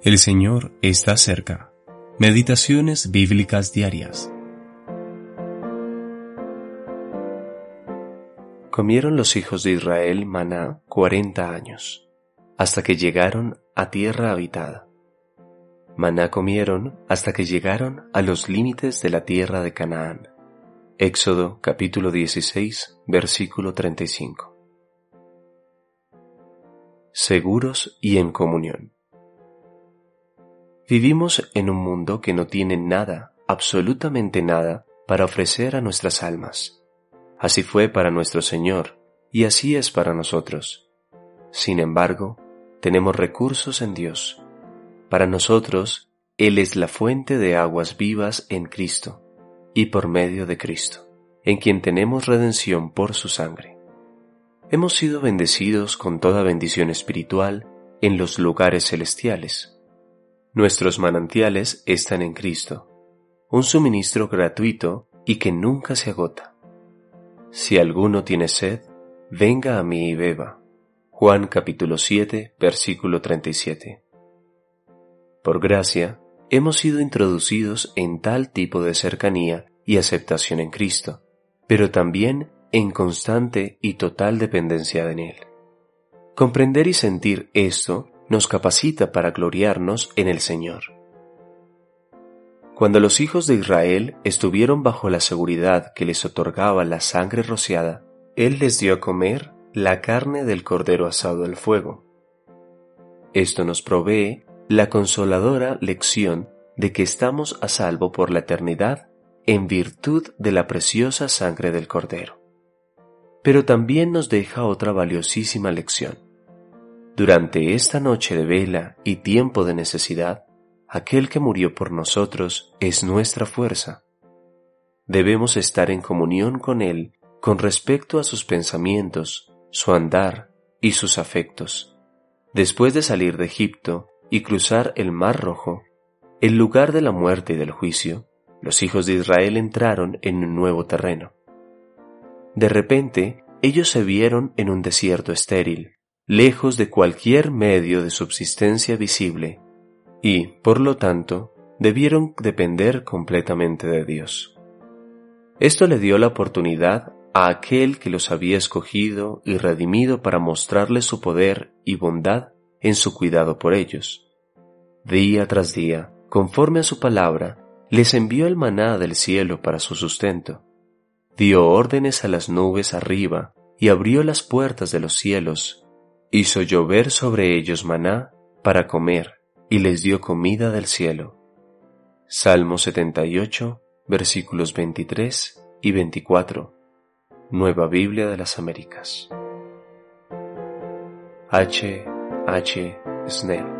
El Señor está cerca. Meditaciones bíblicas diarias. Comieron los hijos de Israel maná cuarenta años, hasta que llegaron a tierra habitada. Maná comieron hasta que llegaron a los límites de la tierra de Canaán. Éxodo capítulo 16, versículo 35. Seguros y en comunión. Vivimos en un mundo que no tiene nada, absolutamente nada, para ofrecer a nuestras almas. Así fue para nuestro Señor, y así es para nosotros. Sin embargo, tenemos recursos en Dios. Para nosotros, Él es la fuente de aguas vivas en Cristo, y por medio de Cristo, en quien tenemos redención por su sangre. Hemos sido bendecidos con toda bendición espiritual en los lugares celestiales Nuestros manantiales están en Cristo, un suministro gratuito y que nunca se agota. Si alguno tiene sed, venga a mí y beba. Juan capítulo 7, versículo 37. Por gracia, hemos sido introducidos en tal tipo de cercanía y aceptación en Cristo, pero también en constante y total dependencia en Él. Comprender y sentir esto nos capacita para gloriarnos en el Señor. Cuando los hijos de Israel estuvieron bajo la seguridad que les otorgaba la sangre rociada, Él les dio a comer la carne del cordero asado al fuego. Esto nos provee la consoladora lección de que estamos a salvo por la eternidad en virtud de la preciosa sangre del cordero. Pero también nos deja otra valiosísima lección. Durante esta noche de vela y tiempo de necesidad, aquel que murió por nosotros es nuestra fuerza. Debemos estar en comunión con Él con respecto a sus pensamientos, su andar y sus afectos. Después de salir de Egipto y cruzar el Mar Rojo, el lugar de la muerte y del juicio, los hijos de Israel entraron en un nuevo terreno. De repente, ellos se vieron en un desierto estéril, lejos de cualquier medio de subsistencia visible, y, por lo tanto, debieron depender completamente de Dios. Esto le dio la oportunidad a aquel que los había escogido y redimido para mostrarles su poder y bondad en su cuidado por ellos. Día tras día, conforme a su palabra, les envió el maná del cielo para su sustento. Dio órdenes a las nubes arriba y abrió las puertas de los cielos hizo llover sobre ellos maná para comer y les dio comida del cielo. Salmo 78, versículos 23 y 24. Nueva Biblia de las Américas. H. H. Snell